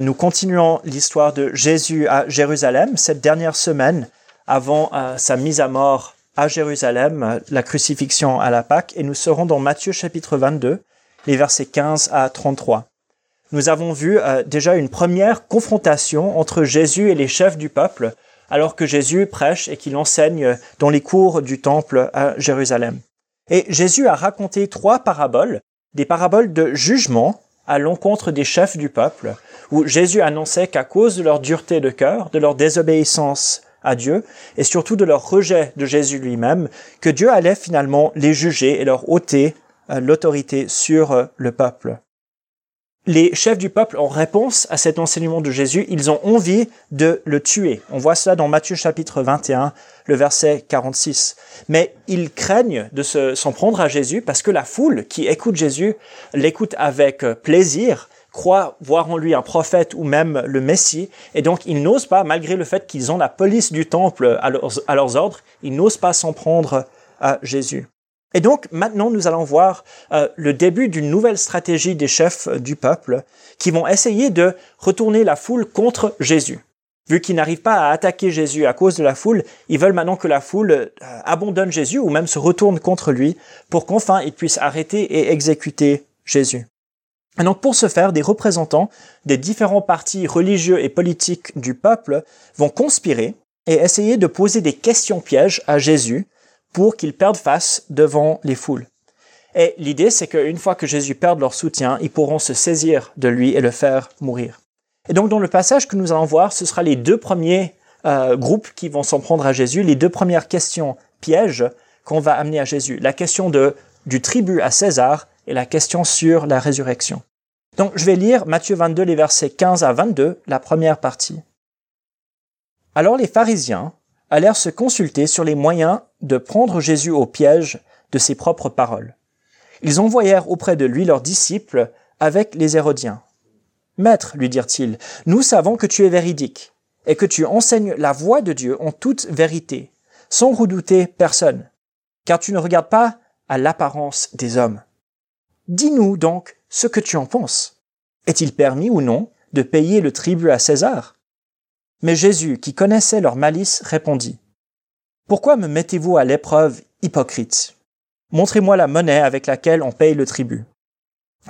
Nous continuons l'histoire de Jésus à Jérusalem, cette dernière semaine avant euh, sa mise à mort à Jérusalem, euh, la crucifixion à la Pâque, et nous serons dans Matthieu chapitre 22, les versets 15 à 33. Nous avons vu euh, déjà une première confrontation entre Jésus et les chefs du peuple, alors que Jésus prêche et qu'il enseigne dans les cours du temple à Jérusalem. Et Jésus a raconté trois paraboles, des paraboles de jugement à l'encontre des chefs du peuple, où Jésus annonçait qu'à cause de leur dureté de cœur, de leur désobéissance à Dieu, et surtout de leur rejet de Jésus lui-même, que Dieu allait finalement les juger et leur ôter euh, l'autorité sur euh, le peuple les chefs du peuple, en réponse à cet enseignement de Jésus, ils ont envie de le tuer. On voit cela dans Matthieu chapitre 21, le verset 46. Mais ils craignent de s'en prendre à Jésus parce que la foule qui écoute Jésus l'écoute avec plaisir, croit voir en lui un prophète ou même le Messie, et donc ils n'osent pas, malgré le fait qu'ils ont la police du temple à leurs, à leurs ordres, ils n'osent pas s'en prendre à Jésus. Et donc maintenant nous allons voir euh, le début d'une nouvelle stratégie des chefs euh, du peuple qui vont essayer de retourner la foule contre Jésus. Vu qu'ils n'arrivent pas à attaquer Jésus à cause de la foule, ils veulent maintenant que la foule euh, abandonne Jésus ou même se retourne contre lui pour qu'enfin ils puissent arrêter et exécuter Jésus. Et donc pour ce faire, des représentants des différents partis religieux et politiques du peuple vont conspirer et essayer de poser des questions pièges à Jésus pour qu'ils perdent face devant les foules. Et l'idée, c'est qu'une fois que Jésus perd leur soutien, ils pourront se saisir de lui et le faire mourir. Et donc, dans le passage que nous allons voir, ce sera les deux premiers euh, groupes qui vont s'en prendre à Jésus, les deux premières questions pièges qu'on va amener à Jésus. La question de, du tribut à César et la question sur la résurrection. Donc, je vais lire Matthieu 22, les versets 15 à 22, la première partie. Alors les pharisiens, allèrent se consulter sur les moyens de prendre Jésus au piège de ses propres paroles. Ils envoyèrent auprès de lui leurs disciples avec les Hérodiens. Maître, lui dirent-ils, nous savons que tu es véridique et que tu enseignes la voie de Dieu en toute vérité, sans redouter personne, car tu ne regardes pas à l'apparence des hommes. Dis-nous donc ce que tu en penses. Est-il permis ou non de payer le tribut à César? Mais Jésus, qui connaissait leur malice, répondit, Pourquoi me mettez-vous à l'épreuve, hypocrite Montrez-moi la monnaie avec laquelle on paye le tribut.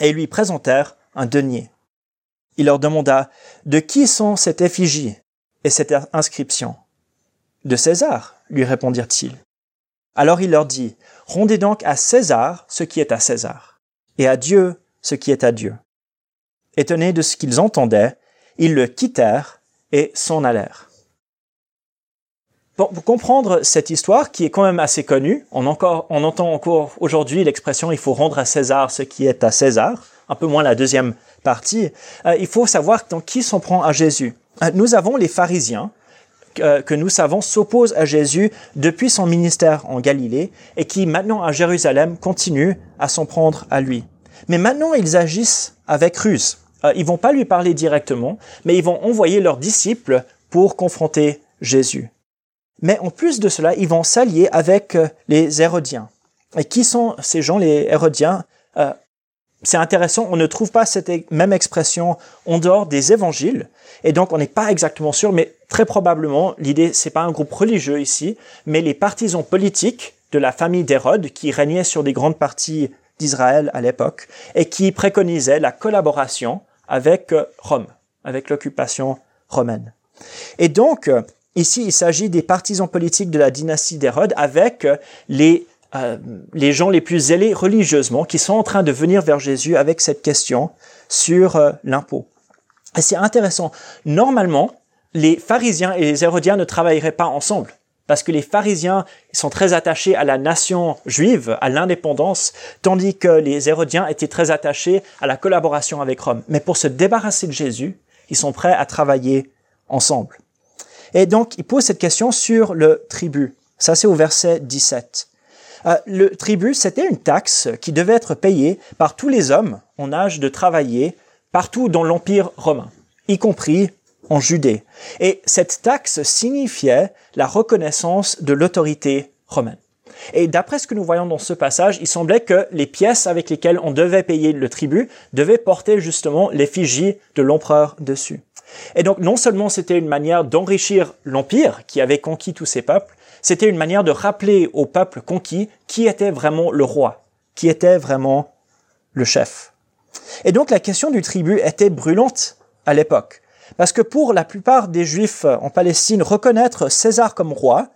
Et ils lui présentèrent un denier. Il leur demanda, De qui sont cette effigie et cette inscription? De César, lui répondirent-ils. Alors il leur dit, Rendez donc à César ce qui est à César, et à Dieu ce qui est à Dieu. Étonnés de ce qu'ils entendaient, ils le quittèrent et s'en allèrent. Pour comprendre cette histoire, qui est quand même assez connue, on, encore, on entend encore aujourd'hui l'expression il faut rendre à César ce qui est à César, un peu moins la deuxième partie, euh, il faut savoir dans qui s'en prend à Jésus. Euh, nous avons les pharisiens, euh, que nous savons s'opposent à Jésus depuis son ministère en Galilée et qui maintenant à Jérusalem continuent à s'en prendre à lui. Mais maintenant ils agissent avec ruse. Ils vont pas lui parler directement, mais ils vont envoyer leurs disciples pour confronter Jésus. Mais en plus de cela, ils vont s'allier avec euh, les Hérodiens. Et qui sont ces gens, les Hérodiens? Euh, C'est intéressant, on ne trouve pas cette même expression en dehors des évangiles, et donc on n'est pas exactement sûr, mais très probablement, l'idée, c'est pas un groupe religieux ici, mais les partisans politiques de la famille d'Hérode qui régnait sur des grandes parties d'Israël à l'époque, et qui préconisaient la collaboration avec euh, Rome, avec l'occupation romaine. Et donc, euh, ici, il s'agit des partisans politiques de la dynastie d'Hérode avec euh, les, les gens les plus zélés religieusement qui sont en train de venir vers Jésus avec cette question sur l'impôt. Et c'est intéressant. Normalement, les pharisiens et les hérodiens ne travailleraient pas ensemble parce que les pharisiens sont très attachés à la nation juive, à l'indépendance, tandis que les hérodiens étaient très attachés à la collaboration avec Rome. Mais pour se débarrasser de Jésus, ils sont prêts à travailler ensemble. Et donc, il pose cette question sur le tribut. Ça, c'est au verset 17. Euh, le tribut, c'était une taxe qui devait être payée par tous les hommes en âge de travailler partout dans l'Empire romain, y compris en Judée. Et cette taxe signifiait la reconnaissance de l'autorité romaine. Et d'après ce que nous voyons dans ce passage, il semblait que les pièces avec lesquelles on devait payer le tribut devaient porter justement l'effigie de l'empereur dessus. Et donc non seulement c'était une manière d'enrichir l'empire qui avait conquis tous ces peuples, c'était une manière de rappeler au peuple conquis qui était vraiment le roi, qui était vraiment le chef. Et donc la question du tribut était brûlante à l'époque, parce que pour la plupart des Juifs en Palestine, reconnaître César comme roi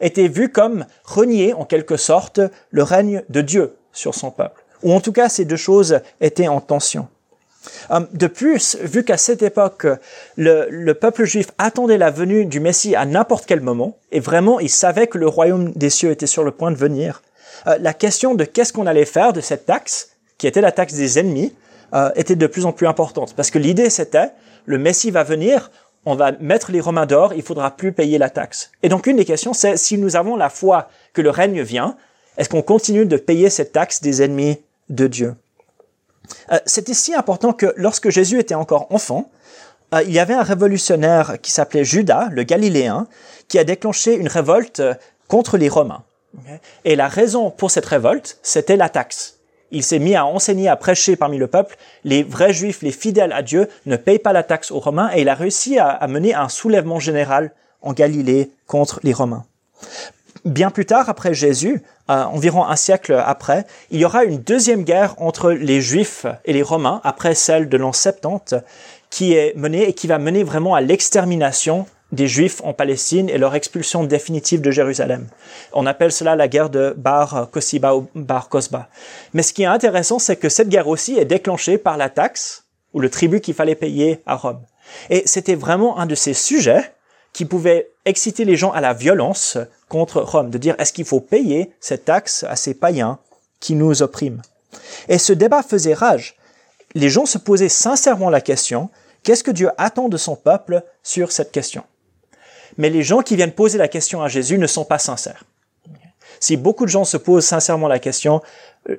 était vu comme renier en quelque sorte le règne de Dieu sur son peuple, ou en tout cas ces deux choses étaient en tension. Hum, de plus, vu qu'à cette époque, le, peuple juif attendait la venue du Messie à n'importe quel moment, et vraiment il savait que le royaume des cieux était sur le point de venir, euh, la question de qu'est-ce qu'on allait faire de cette taxe, qui était la taxe des ennemis, euh, était de plus en plus importante. Parce que l'idée c'était, le Messie va venir, on va mettre les Romains d'or, il faudra plus payer la taxe. Et donc une des questions c'est, si nous avons la foi que le règne vient, est-ce qu'on continue de payer cette taxe des ennemis de Dieu? C'était si important que lorsque Jésus était encore enfant, euh, il y avait un révolutionnaire qui s'appelait Judas, le Galiléen, qui a déclenché une révolte contre les Romains. Et la raison pour cette révolte, c'était la taxe. Il s'est mis à enseigner, à prêcher parmi le peuple. Les vrais juifs, les fidèles à Dieu, ne payent pas la taxe aux Romains et il a réussi à mener un soulèvement général en Galilée contre les Romains. Bien plus tard, après Jésus, euh, environ un siècle après, il y aura une deuxième guerre entre les Juifs et les Romains, après celle de l'an 70, qui est menée et qui va mener vraiment à l'extermination des Juifs en Palestine et leur expulsion définitive de Jérusalem. On appelle cela la guerre de Bar Kosiba ou Bar Kosba. Mais ce qui est intéressant, c'est que cette guerre aussi est déclenchée par la taxe ou le tribut qu'il fallait payer à Rome. Et c'était vraiment un de ces sujets qui pouvait exciter les gens à la violence contre Rome, de dire est-ce qu'il faut payer cette taxe à ces païens qui nous oppriment? Et ce débat faisait rage. Les gens se posaient sincèrement la question, qu'est-ce que Dieu attend de son peuple sur cette question? Mais les gens qui viennent poser la question à Jésus ne sont pas sincères. Si beaucoup de gens se posent sincèrement la question,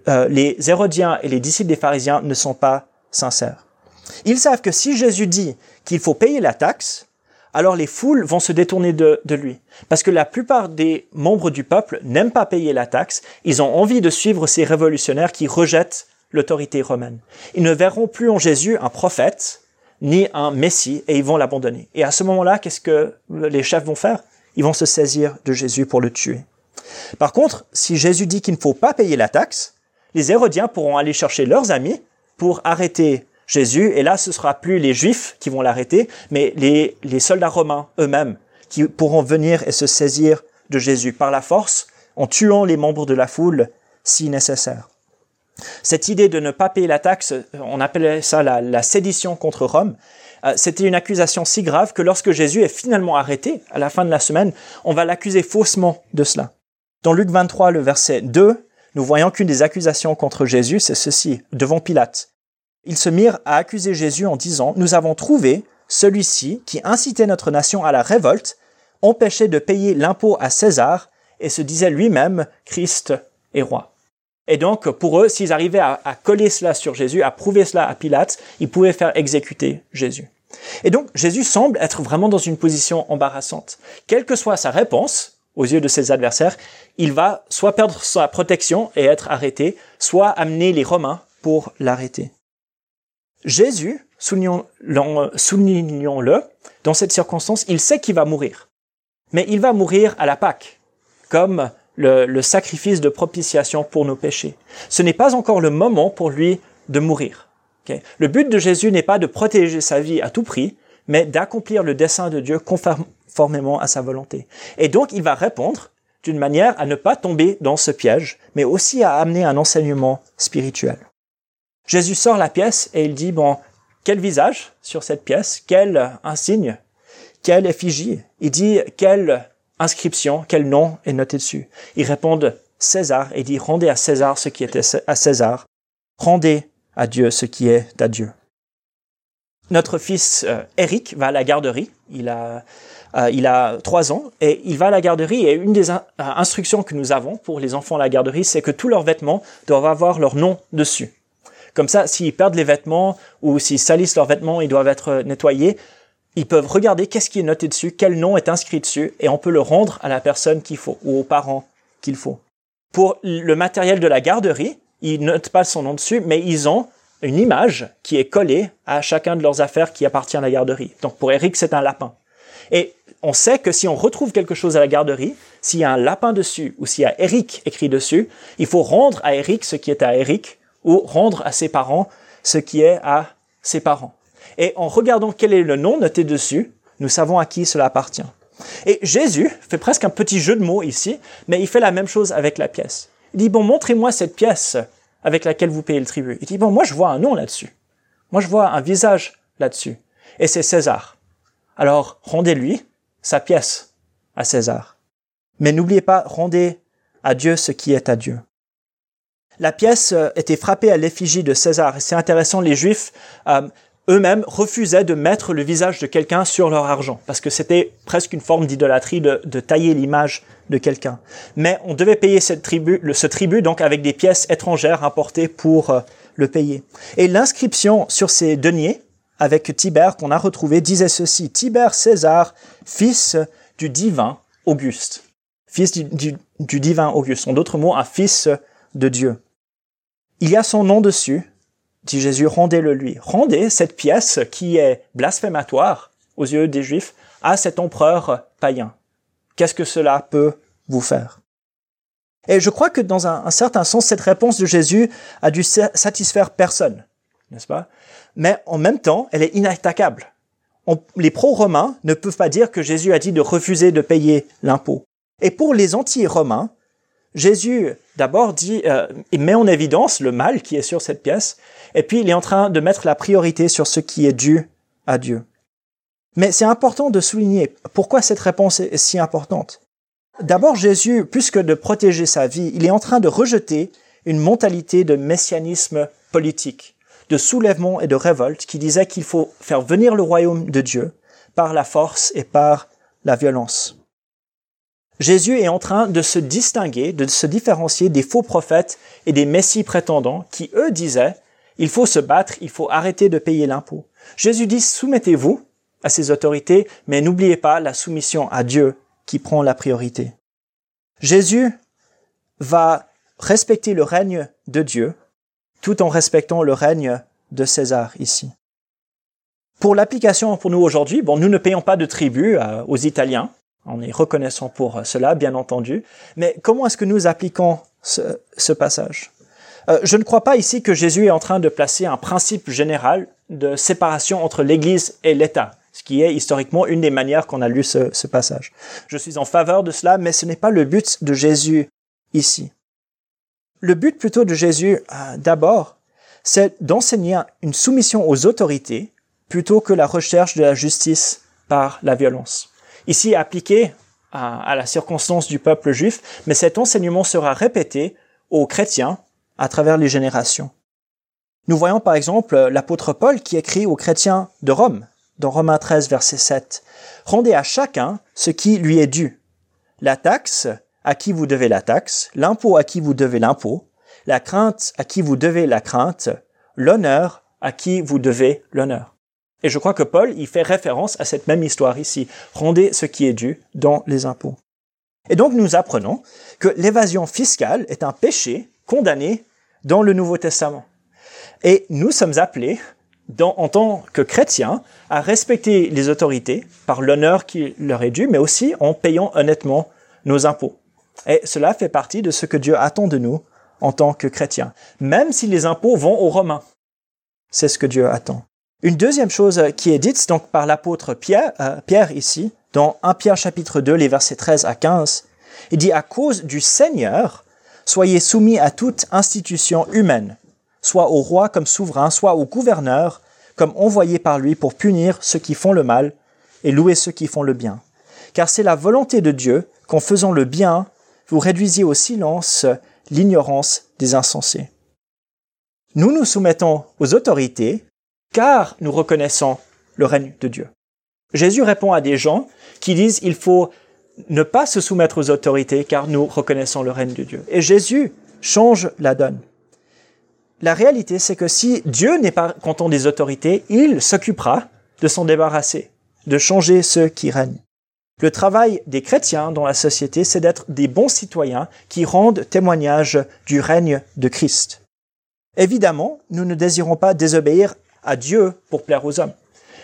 euh, les Hérodiens et les disciples des pharisiens ne sont pas sincères. Ils savent que si Jésus dit qu'il faut payer la taxe, alors les foules vont se détourner de, lui. Parce que la plupart des membres du peuple n'aiment pas payer la taxe, ils ont envie de suivre ces révolutionnaires qui rejettent l'autorité romaine. Ils ne verront plus en Jésus un prophète, ni un messie, et ils vont l'abandonner. Et à ce moment-là, qu'est-ce que les chefs vont faire? Ils vont se saisir de Jésus pour le tuer. Par contre, si Jésus dit qu'il ne faut pas payer la taxe, les Hérodiens pourront aller chercher leurs amis pour arrêter Jésus, et là ce sera plus les Juifs qui vont l'arrêter, mais les, les soldats romains eux-mêmes qui pourront venir et se saisir de Jésus par la force, en tuant les membres de la foule si nécessaire. Cette idée de ne pas payer la taxe, on appelait ça la, la sédition contre Rome, euh, c'était une accusation si grave que lorsque Jésus est finalement arrêté, à la fin de la semaine, on va l'accuser faussement de cela. Dans Luc 23, le verset 2, nous voyons qu'une des accusations contre Jésus, c'est ceci, devant Pilate. Ils se mirent à accuser Jésus en disant, Nous avons trouvé celui-ci qui incitait notre nation à la révolte, empêchait de payer l'impôt à César et se disait lui-même Christ est roi. Et donc, pour eux, s'ils arrivaient à, coller cela sur Jésus, à prouver cela à Pilate, ils pouvaient faire exécuter Jésus. Et donc, Jésus semble être vraiment dans une position embarrassante. Quelle que soit sa réponse, aux yeux de ses adversaires, il va soit perdre sa protection et être arrêté, soit amener les Romains pour l'arrêter. Jésus, soulignons-le, dans cette circonstance, il sait qu'il va mourir. Mais il va mourir à la Pâque, comme le, sacrifice de propitiation pour nos péchés. Ce n'est pas encore le moment pour lui de mourir. Le but de Jésus n'est pas de protéger sa vie à tout prix, mais d'accomplir le dessein de Dieu conformément à sa volonté. Et donc il va répondre d'une manière à ne pas tomber dans ce piège, mais aussi à amener un enseignement spirituel. Jésus sort la pièce et il dit, bon, quel visage sur cette pièce, quel insigne, quelle effigie? Il dit, quelle inscription, quel nom est noté dessus? Ils répondent César et dit, rendez à César ce qui est à César, rendez à Dieu ce qui est à Dieu. Notre fils euh, Eric va à la garderie. Il a, euh, il a trois ans et il va à la garderie et une des euh, instructions que nous avons pour les enfants à la garderie, c'est que tous leurs vêtements doivent avoir leur nom dessus. Comme ça, s'ils perdent les vêtements ou s'ils salissent leurs vêtements, ils doivent être euh, nettoyés. Ils peuvent regarder qu'est-ce qui est noté dessus, quel nom est inscrit dessus, et on peut le rendre à la personne qu'il faut ou aux parents qu'il faut. Pour le matériel de la garderie, ils notent pas son nom dessus, mais ils ont une image qui est collée à chacun de leurs affaires qui appartient à la garderie. Donc pour Eric, c'est un lapin. Et on sait que si on retrouve quelque chose à la garderie, s'il y a un lapin dessus ou s'il y a Eric écrit dessus, il faut rendre à Eric ce qui est à Eric ou rendre à ses parents ce qui est à ses parents. Et en regardant quel est le nom noté dessus, nous savons à qui cela appartient. Et Jésus fait presque un petit jeu de mots ici, mais il fait la même chose avec la pièce. Il dit, bon, montrez-moi cette pièce avec laquelle vous payez le tribut. Il dit, bon, moi je vois un nom là-dessus. Moi je vois un visage là-dessus. Et c'est César. Alors rendez-lui sa pièce à César. Mais n'oubliez pas, rendez à Dieu ce qui est à Dieu. La pièce euh, était frappée à l'effigie de César. C'est intéressant, les Juifs euh, eux-mêmes refusaient de mettre le visage de quelqu'un sur leur argent, parce que c'était presque une forme d'idolâtrie de, tailler l'image de quelqu'un. Mais on devait payer cette tribu, ce tribut donc avec des pièces étrangères importées pour euh, le payer. Et l'inscription sur ces deniers avec Tibère qu'on a retrouvé disait ceci Tibère César, fils du divin Auguste fils du, divin Auguste. En d'autres mots, un fils de Dieu. Il y a son nom dessus, dit Jésus, rendez-le lui. Rendez cette pièce qui est blasphématoire aux yeux des Juifs à cet empereur païen. Qu'est-ce que cela peut vous faire? Et je crois que dans un, certain sens, cette réponse de Jésus a dû satisfaire personne, n'est-ce pas? Mais en même temps, elle est inattaquable. les pro-romains ne peuvent pas dire que Jésus a dit de refuser de payer l'impôt. Et pour les anti-romains, Jésus d'abord dit, euh, met en évidence le mal qui est sur cette pièce, et puis il est en train de mettre la priorité sur ce qui est dû à Dieu. Mais c'est important de souligner pourquoi cette réponse est si importante. D'abord, Jésus, plus que de protéger sa vie, il est en train de rejeter une mentalité de messianisme politique, de soulèvement et de révolte qui disait qu'il faut faire venir le royaume de Dieu par la force et par la violence. Jésus est en train de se distinguer, de se différencier des faux prophètes et des messies prétendants qui, eux, disaient, il faut se battre, il faut arrêter de payer l'impôt. Jésus dit, soumettez-vous à ces autorités, mais n'oubliez pas la soumission à Dieu qui prend la priorité. Jésus va respecter le règne de Dieu tout en respectant le règne de César ici. Pour l'application pour nous aujourd'hui, bon, nous ne payons pas de tribut euh, aux Italiens, on est reconnaissant pour cela, bien entendu. Mais comment est-ce que nous appliquons ce, passage? Euh, Je ne crois pas ici que Jésus est en train de placer un principe général de séparation entre l'Église et l'État, ce qui est historiquement une des manières qu'on a lu ce, passage. Je suis en faveur de cela, mais ce n'est pas le but de Jésus ici. Le but plutôt de Jésus, euh, d'abord, c'est d'enseigner une soumission aux autorités plutôt que la recherche de la justice par la violence ici appliqué à, la circonstance du peuple juif, mais cet enseignement sera répété aux chrétiens à travers les générations. Nous voyons par exemple l'apôtre Paul qui écrit aux chrétiens de Rome, dans Romains 13, verset 7. Rendez à chacun ce qui lui est dû. La taxe à qui vous devez la taxe, l'impôt à qui vous devez l'impôt, la crainte à qui vous devez la crainte, l'honneur à qui vous devez l'honneur. Et je crois que Paul y fait référence à cette même histoire ici. Rendez ce qui est dû dans les impôts. Et donc nous apprenons que l'évasion fiscale est un péché condamné dans le Nouveau Testament. Et nous sommes appelés, en tant que chrétiens, à respecter les autorités par l'honneur qui leur est dû, mais aussi en payant honnêtement nos impôts. Et cela fait partie de ce que Dieu attend de nous en tant que chrétiens, même si les impôts vont aux Romains. C'est ce que Dieu attend. Une deuxième chose qui est dite donc par l'apôtre Pierre, euh, Pierre ici, dans 1 Pierre chapitre 2, les versets 13 à 15, il dit à cause du Seigneur, soyez soumis à toute institution humaine, soit au roi comme souverain, soit au gouverneur comme envoyé par lui pour punir ceux qui font le mal et louer ceux qui font le bien. Car c'est la volonté de Dieu qu'en faisant le bien, vous réduisiez au silence l'ignorance des insensés. Nous nous soumettons aux autorités car nous reconnaissons le règne de Dieu. Jésus répond à des gens qui disent il faut ne pas se soumettre aux autorités car nous reconnaissons le règne de Dieu. Et Jésus change la donne. La réalité, c'est que si Dieu n'est pas content des autorités, il s'occupera de s'en débarrasser, de changer ceux qui règnent. Le travail des chrétiens dans la société, c'est d'être des bons citoyens qui rendent témoignage du règne de Christ. Évidemment, nous ne désirons pas désobéir à Dieu pour plaire aux hommes.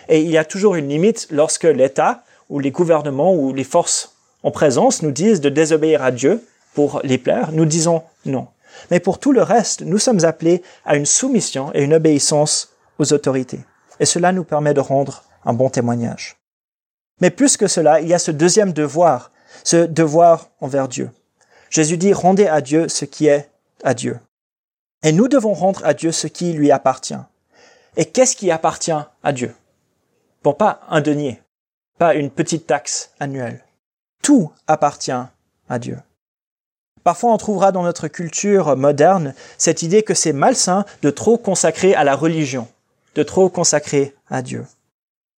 Et il y a toujours une limite lorsque l'État ou les gouvernements ou les forces en présence nous disent de désobéir à Dieu pour les plaire. Nous disons non. Mais pour tout le reste, nous sommes appelés à une soumission et une obéissance aux autorités. Et cela nous permet de rendre un bon témoignage. Mais plus que cela, il y a ce deuxième devoir, ce devoir envers Dieu. Jésus dit, rendez à Dieu ce qui est à Dieu. Et nous devons rendre à Dieu ce qui lui appartient. Et qu'est-ce qui appartient à Dieu? Bon, pas un denier, pas une petite taxe annuelle. Tout appartient à Dieu. Parfois, on trouvera dans notre culture moderne cette idée que c'est malsain de trop consacrer à la religion, de trop consacrer à Dieu.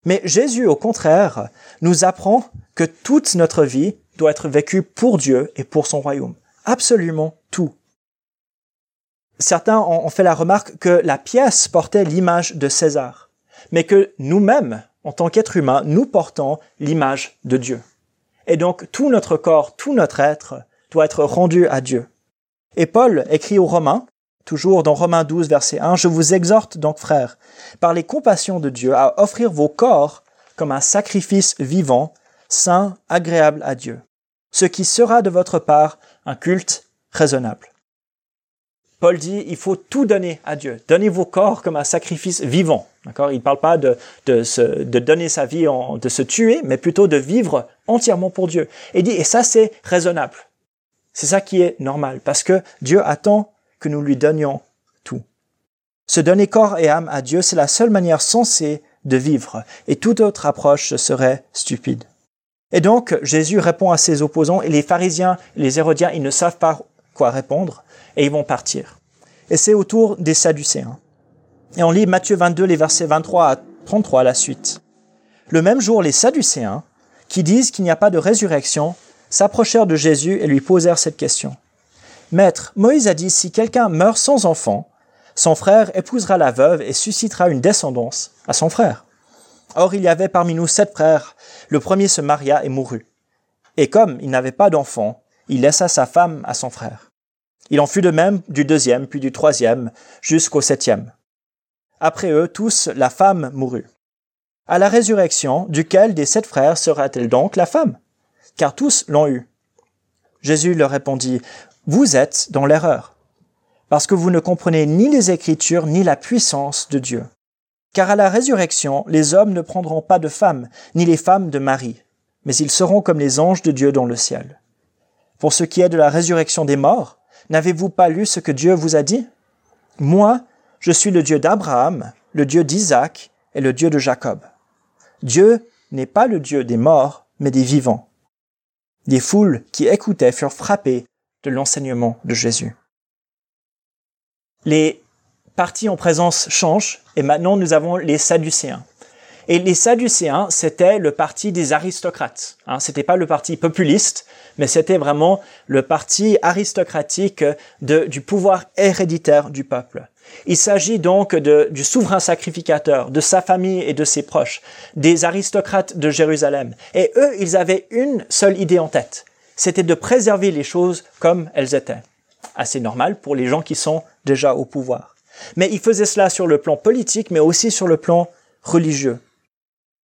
Mais Jésus, au contraire, nous apprend que toute notre vie doit être vécue pour Dieu et pour son royaume. Absolument tout. Certains ont fait la remarque que la pièce portait l'image de César, mais que nous-mêmes, en tant qu'êtres humains, nous portons l'image de Dieu. Et donc tout notre corps, tout notre être doit être rendu à Dieu. Et Paul écrit aux Romains, toujours dans Romains 12, verset 1, Je vous exhorte donc, frères, par les compassions de Dieu, à offrir vos corps comme un sacrifice vivant, saint, agréable à Dieu, ce qui sera de votre part un culte raisonnable. Paul dit, il faut tout donner à Dieu. Donnez vos corps comme un sacrifice vivant. D'accord? Il ne parle pas de, de, se, de donner sa vie, en, de se tuer, mais plutôt de vivre entièrement pour Dieu. Et dit, et ça c'est raisonnable. C'est ça qui est normal, parce que Dieu attend que nous lui donnions tout. Se donner corps et âme à Dieu, c'est la seule manière sensée de vivre, et toute autre approche serait stupide. Et donc, Jésus répond à ses opposants, et les pharisiens, les hérodiens, ils ne savent pas quoi répondre, et ils vont partir. Et c'est au tour des Sadducéens. Et on lit Matthieu 22, les versets 23 à 33 à la suite. Le même jour, les Sadducéens, qui disent qu'il n'y a pas de résurrection, s'approchèrent de Jésus et lui posèrent cette question. Maître, Moïse a dit, si quelqu'un meurt sans enfant, son frère épousera la veuve et suscitera une descendance à son frère. Or il y avait parmi nous sept frères. Le premier se maria et mourut. Et comme il n'avait pas d'enfant, il laissa sa femme à son frère. Il en fut de même du deuxième, puis du troisième, jusqu'au septième. Après eux tous, la femme mourut. À la résurrection, duquel des sept frères sera-t-elle donc la femme? Car tous l'ont eue. Jésus leur répondit, vous êtes dans l'erreur, parce que vous ne comprenez ni les Écritures ni la puissance de Dieu. Car à la résurrection, les hommes ne prendront pas de femmes, ni les femmes de mari, mais ils seront comme les anges de Dieu dans le ciel. Pour ce qui est de la résurrection des morts, n'avez-vous pas lu ce que Dieu vous a dit? Moi, je suis le Dieu d'Abraham, le Dieu d'Isaac et le Dieu de Jacob. Dieu n'est pas le Dieu des morts, mais des vivants. Les foules qui écoutaient furent frappées de l'enseignement de Jésus. Les parties en présence changent et maintenant nous avons les Sadducéens. Et les Sadducéens, c'était le parti des aristocrates. Hein, c'était pas le parti populiste, mais c'était vraiment le parti aristocratique du pouvoir héréditaire du peuple. Il s'agit donc du souverain sacrificateur, de sa famille et de ses proches, des aristocrates de Jérusalem. Et eux, ils avaient une seule idée en tête c'était de préserver les choses comme elles étaient. Assez normal pour les gens qui sont déjà au pouvoir. Mais ils faisaient cela sur le plan politique, mais aussi sur le plan religieux.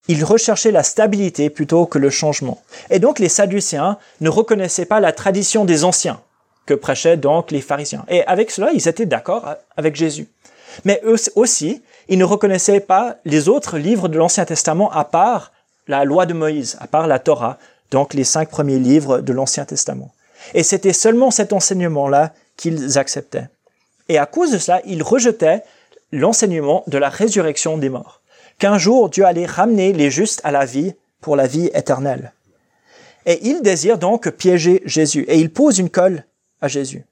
Ils recherchaient la stabilité plutôt que le changement. Et donc les Sadducéens ne reconnaissaient pas la tradition des anciens, que prêchaient donc les pharisiens. Et avec cela, ils étaient d'accord avec Jésus. Mais eux aussi, ils ne reconnaissaient pas les autres livres de l'Ancien Testament à part la loi de Moïse, à part la Torah, donc les cinq premiers livres de l'Ancien Testament. Et c'était seulement cet enseignement-là qu'ils acceptaient. Et à cause de cela, ils rejetaient l'enseignement de la résurrection des morts. Qu'un jour Dieu allait ramener les justes à la vie pour la vie éternelle. Et ils désirent donc piéger Jésus. Et ils posent une colle à Jésus.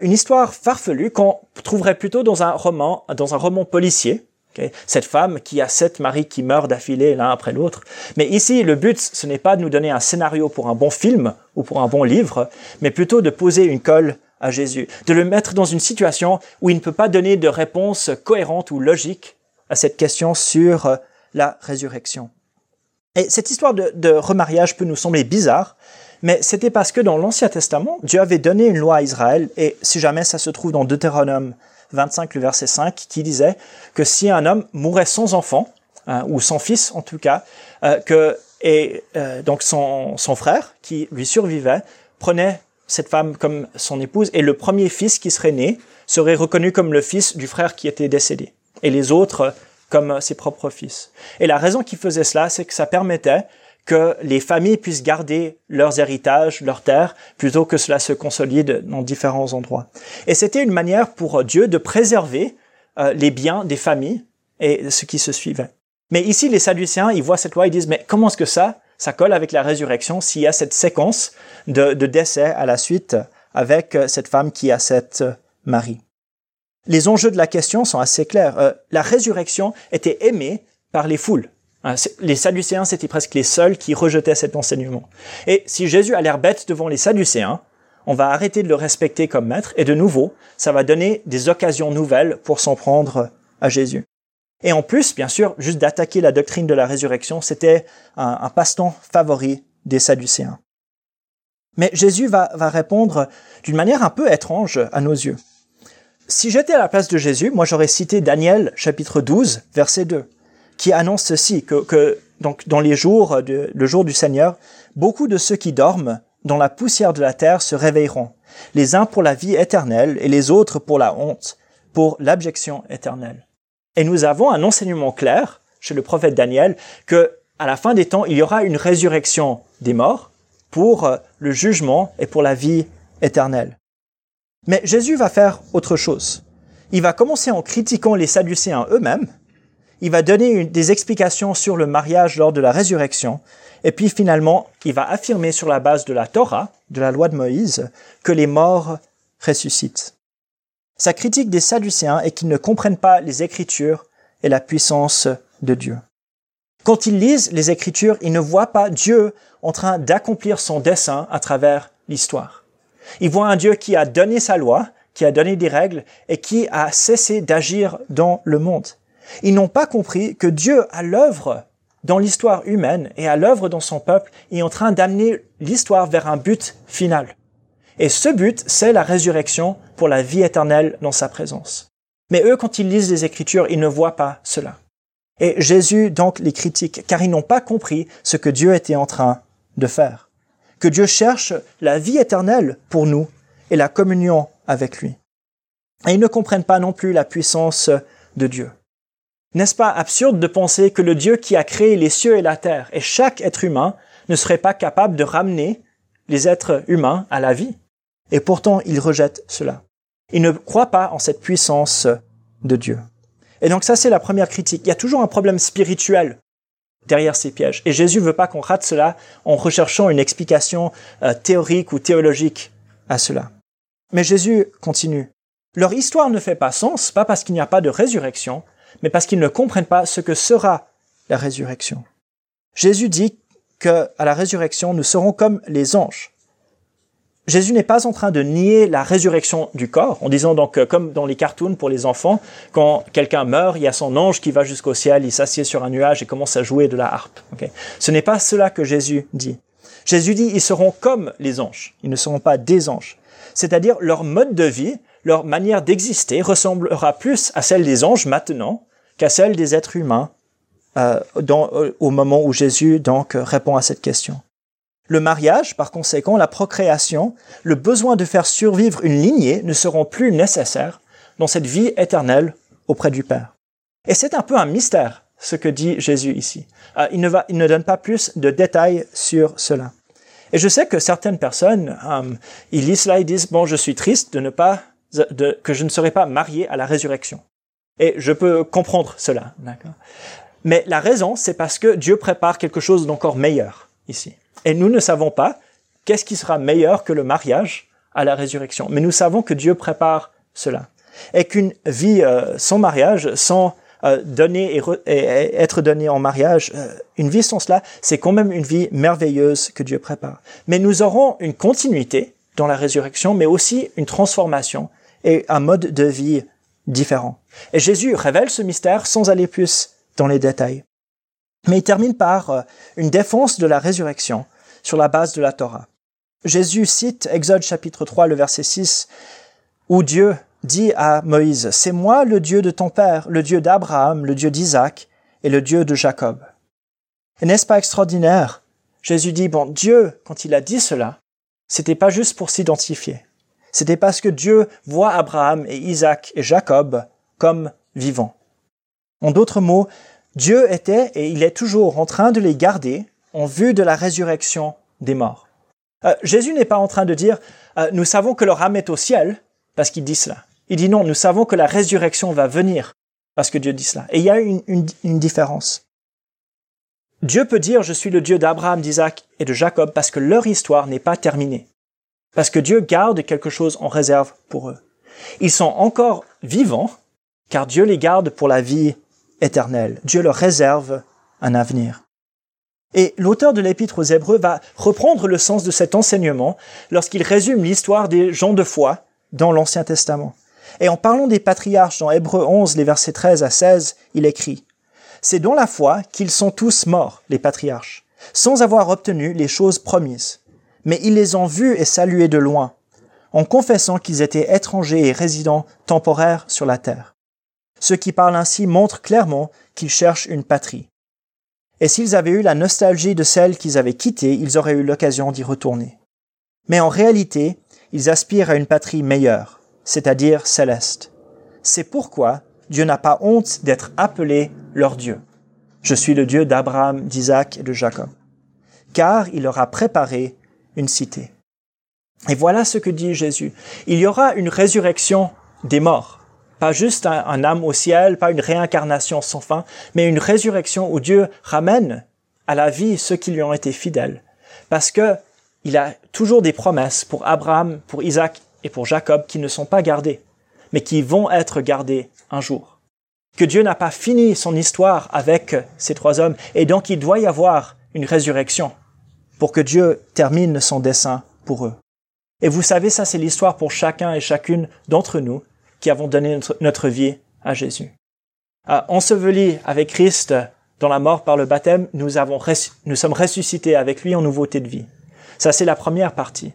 Une histoire farfelue qu'on trouverait plutôt dans un roman, dans un roman policier, cette femme qui a sept maris qui meurent d'affilée l'un après l'autre. Mais ici, le but, ce n'est pas de nous donner un scénario pour un bon film ou pour un bon livre, mais plutôt de poser une colle à Jésus, de le mettre dans une situation où il ne peut pas donner de réponse cohérente ou logique à cette question sur la résurrection. Et cette histoire de, de remariage peut nous sembler bizarre, mais c'était parce que dans l'Ancien Testament, Dieu avait donné une loi à Israël, et si jamais ça se trouve dans Deutéronome 25, le verset 5, qui disait que si un homme mourait sans enfant, hein, ou sans fils en tout cas, euh, que et euh, donc son, son frère qui lui survivait prenait cette femme comme son épouse et le premier fils qui serait né serait reconnu comme le fils du frère qui était décédé et les autres comme ses propres fils. Et la raison qui faisait cela, c'est que ça permettait que les familles puissent garder leurs héritages, leurs terres, plutôt que cela se consolide dans différents endroits. Et c'était une manière pour Dieu de préserver euh, les biens des familles et ce qui se suivait. Mais ici, les Sadducéens, ils voient cette loi, ils disent, mais comment est-ce que ça, ça colle avec la résurrection s'il y a cette séquence de, de décès à la suite avec cette femme qui a cette euh, mari? Les enjeux de la question sont assez clairs. la résurrection était aimée par les foules. Hein, les Sadducéens, c'était presque les seuls qui rejetaient cet enseignement. Et si Jésus a l'air bête devant les Sadducéens, on va arrêter de le respecter comme maître, et de nouveau, ça va donner des occasions nouvelles pour s'en prendre à Jésus. Et en plus, bien sûr, juste d'attaquer la doctrine de la résurrection, c'était un, passe-temps favori des Sadducéens. Mais Jésus va répondre d'une manière un peu étrange à nos yeux. Si j'étais à la place de Jésus, moi j'aurais cité Daniel chapitre 12, verset 2 qui annonce ceci, que, donc dans les jours, de, le jour du Seigneur, beaucoup de ceux qui dorment dans la poussière de la terre se réveilleront, les uns pour la vie éternelle et les autres pour la honte, pour l'abjection éternelle. Et nous avons un enseignement clair chez le prophète Daniel que à la fin des temps, il y aura une résurrection des morts pour euh, le jugement et pour la vie éternelle. Mais Jésus va faire autre chose. Il va commencer en critiquant les Sadducéens eux-mêmes il va donner des explications sur le mariage lors de la résurrection, et puis finalement, il va affirmer sur la base de la Torah, de la loi de Moïse, que les morts ressuscitent. Sa critique des Sadducéens est qu'ils ne comprennent pas les Écritures et la puissance de Dieu. Quand ils lisent les Écritures, ils ne voient pas Dieu en train d'accomplir son dessein à travers l'histoire. Ils voient un Dieu qui a donné sa loi, qui a donné des règles et qui a cessé d'agir dans le monde. Ils n'ont pas compris que Dieu, à l'œuvre dans l'histoire humaine et à l'œuvre dans son peuple, est en train d'amener l'histoire vers un but final. Et ce but, c'est la résurrection pour la vie éternelle dans sa présence. Mais eux, quand ils lisent les Écritures, ils ne voient pas cela. Et Jésus donc les critique, car ils n'ont pas compris ce que Dieu était en train de faire. Que Dieu cherche la vie éternelle pour nous et la communion avec lui. Et ils ne comprennent pas non plus la puissance de Dieu. N'est-ce pas absurde de penser que le Dieu qui a créé les cieux et la terre et chaque être humain ne serait pas capable de ramener les êtres humains à la vie? Et pourtant, il rejette cela. Il ne croit pas en cette puissance de Dieu. Et donc ça, c'est la première critique. Il y a toujours un problème spirituel derrière ces pièges. Et Jésus veut pas qu'on rate cela en recherchant une explication euh, théorique ou théologique à cela. Mais Jésus continue. Leur histoire ne fait pas sens, pas parce qu'il n'y a pas de résurrection, mais parce qu'ils ne comprennent pas ce que sera la résurrection. Jésus dit que à la résurrection, nous serons comme les anges. Jésus n'est pas en train de nier la résurrection du corps, en disant donc, euh, comme dans les cartoons pour les enfants, quand quelqu'un meurt, il y a son ange qui va jusqu'au ciel, il s'assied sur un nuage et commence à jouer de la harpe. Ce n'est pas cela que Jésus dit. Jésus dit, ils seront comme les anges, ils ne seront pas des anges. C'est-à-dire, leur mode de vie, leur manière d'exister ressemblera plus à celle des anges maintenant qu'à celle des êtres humains euh, euh, au moment où Jésus donc répond à cette question. Le mariage, par conséquent, la procréation, le besoin de faire survivre une lignée ne seront plus nécessaires dans cette vie éternelle auprès du Père. Et c'est un peu un mystère ce que dit Jésus ici. Euh, il, ne va, il ne donne pas plus de détails sur cela. Et je sais que certaines personnes, ils lisent cela et disent, bon, je suis triste de ne pas, de, que je ne serai pas marié à la résurrection. Et je peux comprendre cela. Mais la raison, c'est parce que Dieu prépare quelque chose d'encore meilleur ici. Et nous ne savons pas qu'est-ce qui sera meilleur que le mariage à la résurrection. Mais nous savons que Dieu prépare cela. Et qu'une vie euh, sans mariage, sans euh, donner et, être donné en mariage, euh, une vie sans cela, c'est quand même une vie merveilleuse que Dieu prépare. Mais nous aurons une continuité dans la résurrection, mais aussi une transformation et un mode de vie différent. Et Jésus révèle ce mystère sans aller plus dans les détails. Mais il termine par une défense de la résurrection sur la base de la Torah. Jésus cite Exode chapitre 3, le verset 6, où Dieu dit à Moïse, C'est moi le Dieu de ton père, le Dieu d'Abraham, le Dieu d'Isaac et le Dieu de Jacob. Et n'est-ce pas extraordinaire? Jésus dit, bon, Dieu, quand il a dit cela, c'était pas juste pour s'identifier. C'était parce que Dieu voit Abraham et Isaac et Jacob comme vivants. En d'autres mots, Dieu était et il est toujours en train de les garder en vue de la résurrection des morts. Euh, Jésus n'est pas en train de dire euh, nous savons que leur âme est au ciel parce qu'il dit cela. Il dit non, nous savons que la résurrection va venir parce que Dieu dit cela. Et il y a une, une différence. Dieu peut dire je suis le Dieu d'Abraham, d'Isaac et de Jacob parce que leur histoire n'est pas terminée. Parce que Dieu garde quelque chose en réserve pour eux. Ils sont encore vivants car Dieu les garde pour la vie éternelle. Dieu leur réserve un avenir. Et l'auteur de l'épître aux Hébreux va reprendre le sens de cet enseignement lorsqu'il résume l'histoire des gens de foi dans l'Ancien Testament. Et en parlant des patriarches dans Hébreux 11, les versets 13 à 16, il écrit C'est dans la foi qu'ils sont tous morts, les patriarches, sans avoir obtenu les choses promises. Mais ils les ont vus et salués de loin, en confessant qu'ils étaient étrangers et résidents temporaires sur la terre. Ceux qui parlent ainsi montrent clairement qu'ils cherchent une patrie. Et s'ils avaient eu la nostalgie de celle qu'ils avaient quittée, ils auraient eu l'occasion d'y retourner. Mais en réalité, ils aspirent à une patrie meilleure, c'est-à-dire céleste. C'est pourquoi Dieu n'a pas honte d'être appelé leur Dieu. Je suis le Dieu d'Abraham, d'Isaac et de Jacob. Car il leur a préparé une cité. Et voilà ce que dit Jésus. Il y aura une résurrection des morts. Pas juste un, âme au ciel, pas une réincarnation sans fin, mais une résurrection où Dieu ramène à la vie ceux qui lui ont été fidèles. Parce que il a toujours des promesses pour Abraham, pour Isaac et pour Jacob qui ne sont pas gardées, mais qui vont être gardées un jour. Que Dieu n'a pas fini son histoire avec ces trois hommes, et donc il doit y avoir une résurrection pour que Dieu termine son dessein pour eux. Et vous savez, ça c'est l'histoire pour chacun et chacune d'entre nous qui avons donné notre, vie à Jésus. Euh, enseveli avec Christ dans la mort par le baptême, nous, nous sommes ressuscités avec lui en nouveauté de vie. Ça, c'est la première partie.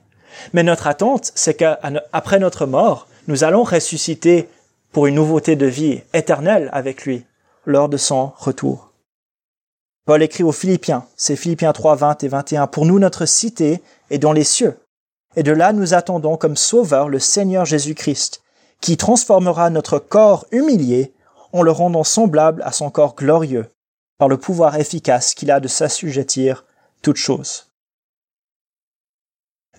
Mais notre attente, c'est qu'après notre mort, nous allons ressusciter pour une nouveauté de vie éternelle avec lui lors de son retour. Paul écrit aux Philippiens, c'est Philippiens 3, 20 et 21, Pour nous, notre cité est dans les cieux, et de là nous attendons comme sauveur le Seigneur Jésus-Christ, qui transformera notre corps humilié en le rendant semblable à son corps glorieux, par le pouvoir efficace qu'il a de s'assujettir toutes choses.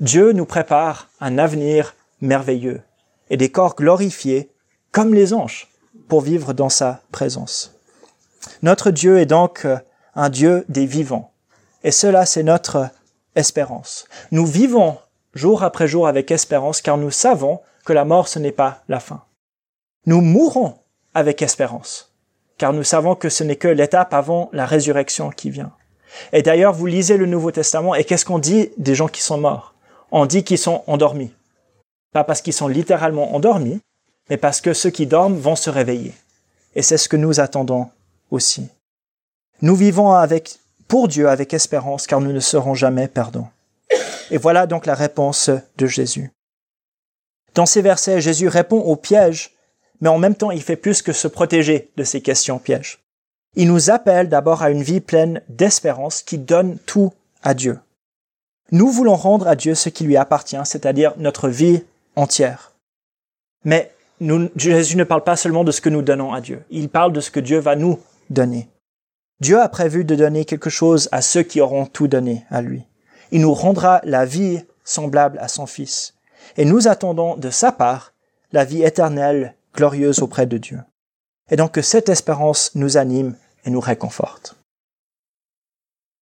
Dieu nous prépare un avenir merveilleux et des corps glorifiés comme les anges pour vivre dans sa présence. Notre Dieu est donc un Dieu des vivants et cela c'est notre espérance. Nous vivons jour après jour avec espérance car nous savons que la mort ce n'est pas la fin. Nous mourrons avec espérance, car nous savons que ce n'est que l'étape avant la résurrection qui vient. Et d'ailleurs, vous lisez le Nouveau Testament, et qu'est-ce qu'on dit des gens qui sont morts? On dit qu'ils sont endormis. Pas parce qu'ils sont littéralement endormis, mais parce que ceux qui dorment vont se réveiller. Et c'est ce que nous attendons aussi. Nous vivons avec, pour Dieu avec espérance, car nous ne serons jamais perdants. Et voilà donc la réponse de Jésus. Dans ces versets, Jésus répond aux pièges, mais en même temps, il fait plus que se protéger de ces questions pièges. Il nous appelle d'abord à une vie pleine d'espérance qui donne tout à Dieu. Nous voulons rendre à Dieu ce qui lui appartient, c'est-à-dire notre vie entière. Mais Jésus ne parle pas seulement de ce que nous donnons à Dieu, il parle de ce que Dieu va nous donner. Dieu a prévu de donner quelque chose à ceux qui auront tout donné à lui. Il nous rendra la vie semblable à son Fils et nous attendons de sa part la vie éternelle glorieuse auprès de Dieu. Et donc que cette espérance nous anime et nous réconforte.